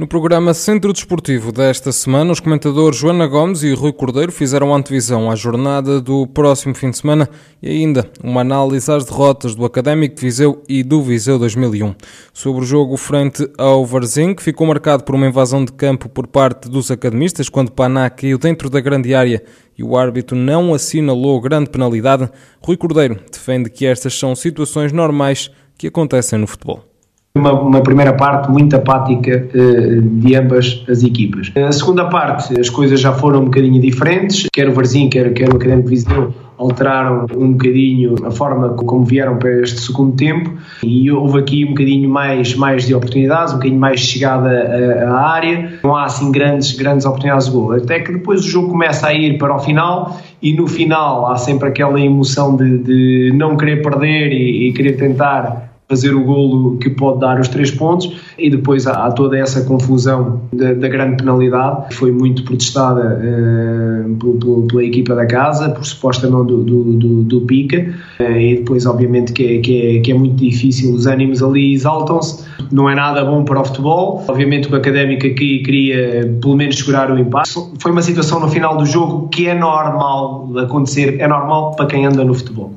No programa Centro Desportivo desta semana, os comentadores Joana Gomes e Rui Cordeiro fizeram antevisão à jornada do próximo fim de semana e ainda uma análise às derrotas do Académico de Viseu e do Viseu 2001. Sobre o jogo frente ao Varzim, que ficou marcado por uma invasão de campo por parte dos academistas, quando Paná caiu dentro da grande área e o árbitro não assinalou grande penalidade, Rui Cordeiro defende que estas são situações normais que acontecem no futebol. Uma, uma, primeira parte muito apática uh, de ambas as equipas. A segunda parte, as coisas já foram um bocadinho diferentes, quer o Varzim, quer, quer o Académico Viseu alteraram um bocadinho a forma como vieram para este segundo tempo. E houve aqui um bocadinho mais, mais de oportunidades, um bocadinho mais de chegada à, à área, não há assim grandes, grandes oportunidades de gol, até que depois o jogo começa a ir para o final e no final há sempre aquela emoção de, de não querer perder e, e querer tentar fazer o golo que pode dar os três pontos. E depois há, toda essa confusão da, da, grande penalidade que foi muito protestada uh, pela, equipa da casa por suposta mão do, do, do, do Pica. Uh, e depois obviamente que é, que, é, que é muito difícil, os ânimos ali exaltam-se. Não é nada bom para o futebol. Obviamente o Académico aqui queria pelo menos segurar o impacto foi uma situação no final do jogo que é normal acontecer, é normal para quem anda no futebol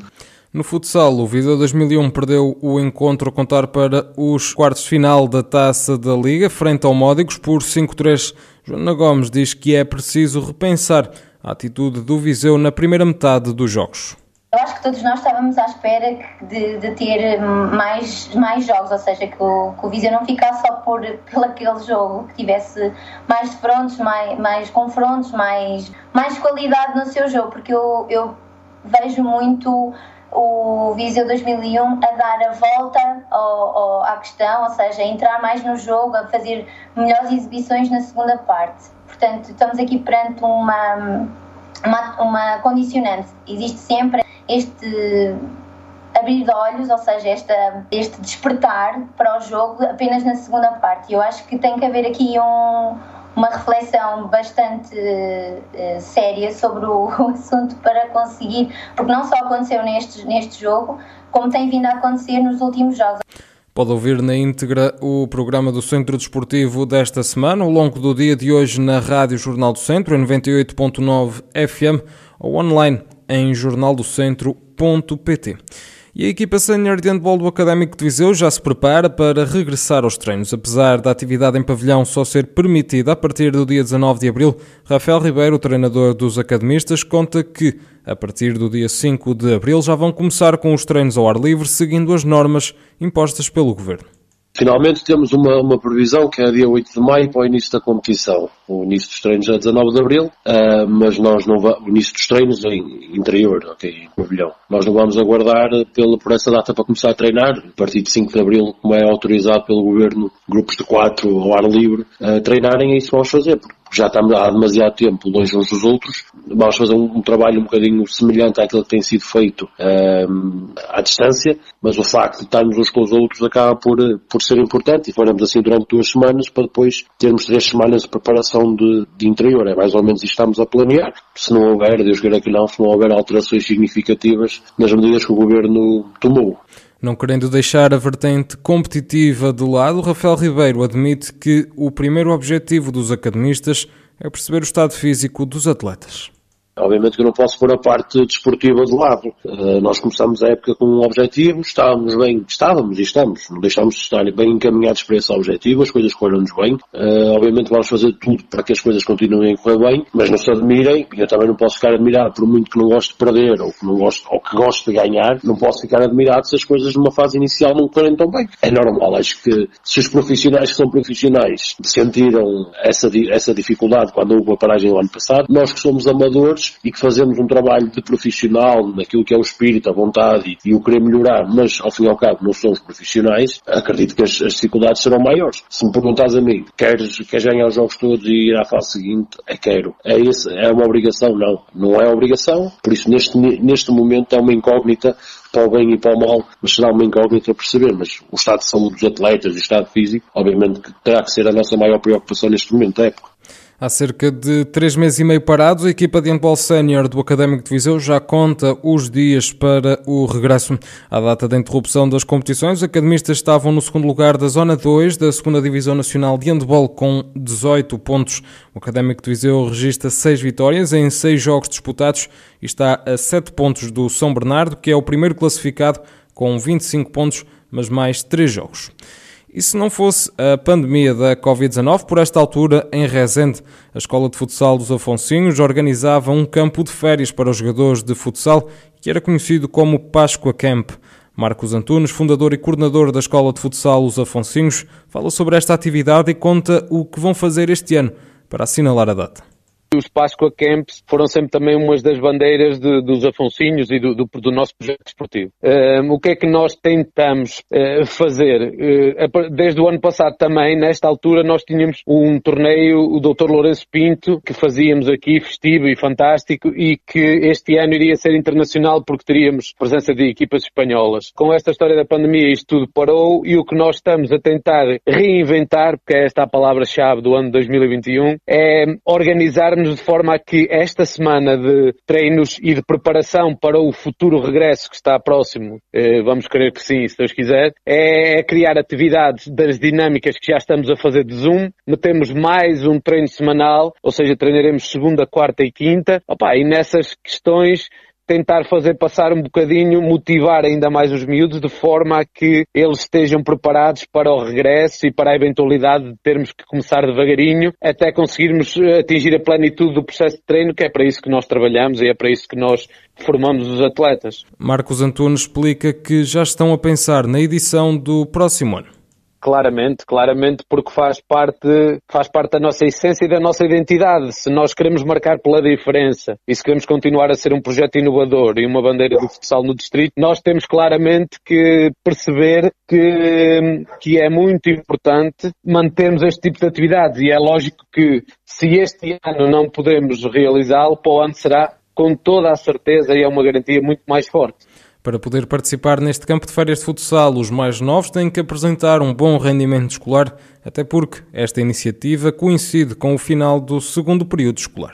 no futsal, o Viseu 2001 perdeu o encontro a contar para os quartos de final da Taça da Liga, frente ao Módicos, por 5-3. Joana Gomes diz que é preciso repensar a atitude do Viseu na primeira metade dos jogos. Eu acho que todos nós estávamos à espera de, de ter mais, mais jogos, ou seja, que o, que o Viseu não ficasse só por, pelo aquele jogo, que tivesse mais frontes, mais, mais confrontos, mais, mais qualidade no seu jogo, porque eu, eu vejo muito o Viseu 2001 a dar a volta ao, ao, à questão, ou seja, a entrar mais no jogo, a fazer melhores exibições na segunda parte. Portanto, estamos aqui perante uma, uma, uma condicionante. Existe sempre este abrir de olhos, ou seja, esta, este despertar para o jogo apenas na segunda parte. Eu acho que tem que haver aqui um uma reflexão bastante uh, séria sobre o, o, assunto para conseguir, porque não só aconteceu neste, neste jogo, como tem vindo a acontecer nos últimos jogos. Pode ouvir na íntegra o programa do Centro Desportivo desta semana, ao longo do dia de hoje na Rádio Jornal do Centro, em 98.9 FM, ou online em jornaldocentro.pt. E a equipa sénior de handball do Académico de Viseu já se prepara para regressar aos treinos. Apesar da atividade em pavilhão só ser permitida a partir do dia 19 de abril, Rafael Ribeiro, treinador dos academistas, conta que a partir do dia 5 de abril já vão começar com os treinos ao ar livre, seguindo as normas impostas pelo governo. Finalmente temos uma, uma previsão que é dia 8 de maio para o início da competição. O início dos treinos é 19 de abril, uh, mas nós não vamos, o início dos treinos em interior, ok, em pavilhão. Nós não vamos aguardar pela, por essa data para começar a treinar. A partir de 5 de abril, como é autorizado pelo governo, grupos de 4 ao ar livre, uh, treinarem, é isso vamos fazer, porque já estamos há demasiado tempo longe uns dos outros, vamos fazer um, um trabalho um bocadinho semelhante àquilo que tem sido feito um, à distância, mas o facto de estarmos uns com os outros acaba por, por ser importante e faremos assim durante duas semanas para depois termos três semanas de preparação de, de interior. É mais ou menos isto que estamos a planear. Se não houver, Deus queira que não, se não houver alterações significativas nas medidas que o Governo tomou. Não querendo deixar a vertente competitiva de lado, Rafael Ribeiro admite que o primeiro objetivo dos academistas é perceber o estado físico dos atletas. Obviamente que eu não posso pôr a parte desportiva de lado. Uh, nós começamos a época com um objetivo, estávamos bem, estávamos e estamos, não deixámos de estar bem encaminhados para esse objetivo, as coisas correram-nos bem. Uh, obviamente vamos fazer tudo para que as coisas continuem a correr bem, mas não se admirem, e eu também não posso ficar admirado por muito que não gosto de perder ou que não gosto, ou que gosto de ganhar, não posso ficar admirado se as coisas numa fase inicial não correm tão bem. É normal, acho que se os profissionais que são profissionais sentiram essa, essa dificuldade quando houve a paragem do ano passado, nós que somos amadores, e que fazemos um trabalho de profissional naquilo que é o espírito, a vontade e, e o querer melhorar, mas ao fim e ao cabo não somos profissionais, acredito que as, as dificuldades serão maiores. Se me perguntas a mim, queres, queres ganhar os jogos todos e ir à fase seguinte? É quero. É, esse, é uma obrigação? Não. Não é obrigação, por isso neste, neste momento é uma incógnita para o bem e para o mal, mas será uma incógnita perceber. Mas o estado de saúde dos atletas, o estado físico, obviamente terá que ser a nossa maior preocupação neste momento da época. Há cerca de três meses e meio parados, a equipa de handball sénior do Académico de Viseu já conta os dias para o regresso. À data da interrupção das competições, os academistas estavam no segundo lugar da Zona 2 da 2 Divisão Nacional de Handball com 18 pontos. O Académico de Viseu registra seis vitórias em seis jogos disputados e está a 7 pontos do São Bernardo, que é o primeiro classificado com 25 pontos, mas mais 3 jogos. E se não fosse a pandemia da Covid-19, por esta altura, em Rezende, a Escola de Futsal dos Afonsinhos organizava um campo de férias para os jogadores de futsal que era conhecido como Páscoa Camp. Marcos Antunes, fundador e coordenador da Escola de Futsal Os Afonsinhos, fala sobre esta atividade e conta o que vão fazer este ano para assinalar a data. Os Páscoa Camps foram sempre também umas das bandeiras de, dos Afonsinhos e do, do, do nosso projeto desportivo. Uh, o que é que nós tentamos uh, fazer? Uh, desde o ano passado também, nesta altura, nós tínhamos um torneio, o Dr. Lourenço Pinto, que fazíamos aqui, festivo e fantástico, e que este ano iria ser internacional porque teríamos presença de equipas espanholas. Com esta história da pandemia, isto tudo parou e o que nós estamos a tentar reinventar, porque é esta a palavra-chave do ano 2021, é organizar de forma a que esta semana de treinos e de preparação para o futuro regresso que está próximo, eh, vamos querer que sim, se Deus quiser, é, é criar atividades das dinâmicas que já estamos a fazer de Zoom. Metemos mais um treino semanal, ou seja, treinaremos segunda, quarta e quinta. Opa, e nessas questões tentar fazer passar um bocadinho, motivar ainda mais os miúdos de forma a que eles estejam preparados para o regresso e para a eventualidade de termos que começar devagarinho até conseguirmos eh, atingir a plenitude do processo de treino, que é para isso que nós trabalhamos e é para isso que nós formamos os atletas. Marcos Antunes explica que já estão a pensar na edição do próximo ano. Claramente, claramente, porque faz parte, faz parte da nossa essência e da nossa identidade. Se nós queremos marcar pela diferença e se queremos continuar a ser um projeto inovador e uma bandeira do futsal no distrito, nós temos claramente que perceber que, que é muito importante mantermos este tipo de atividades e é lógico que se este ano não podemos realizá-lo, para o ano será com toda a certeza e é uma garantia muito mais forte. Para poder participar neste campo de férias de futsal, os mais novos têm que apresentar um bom rendimento escolar, até porque esta iniciativa coincide com o final do segundo período escolar.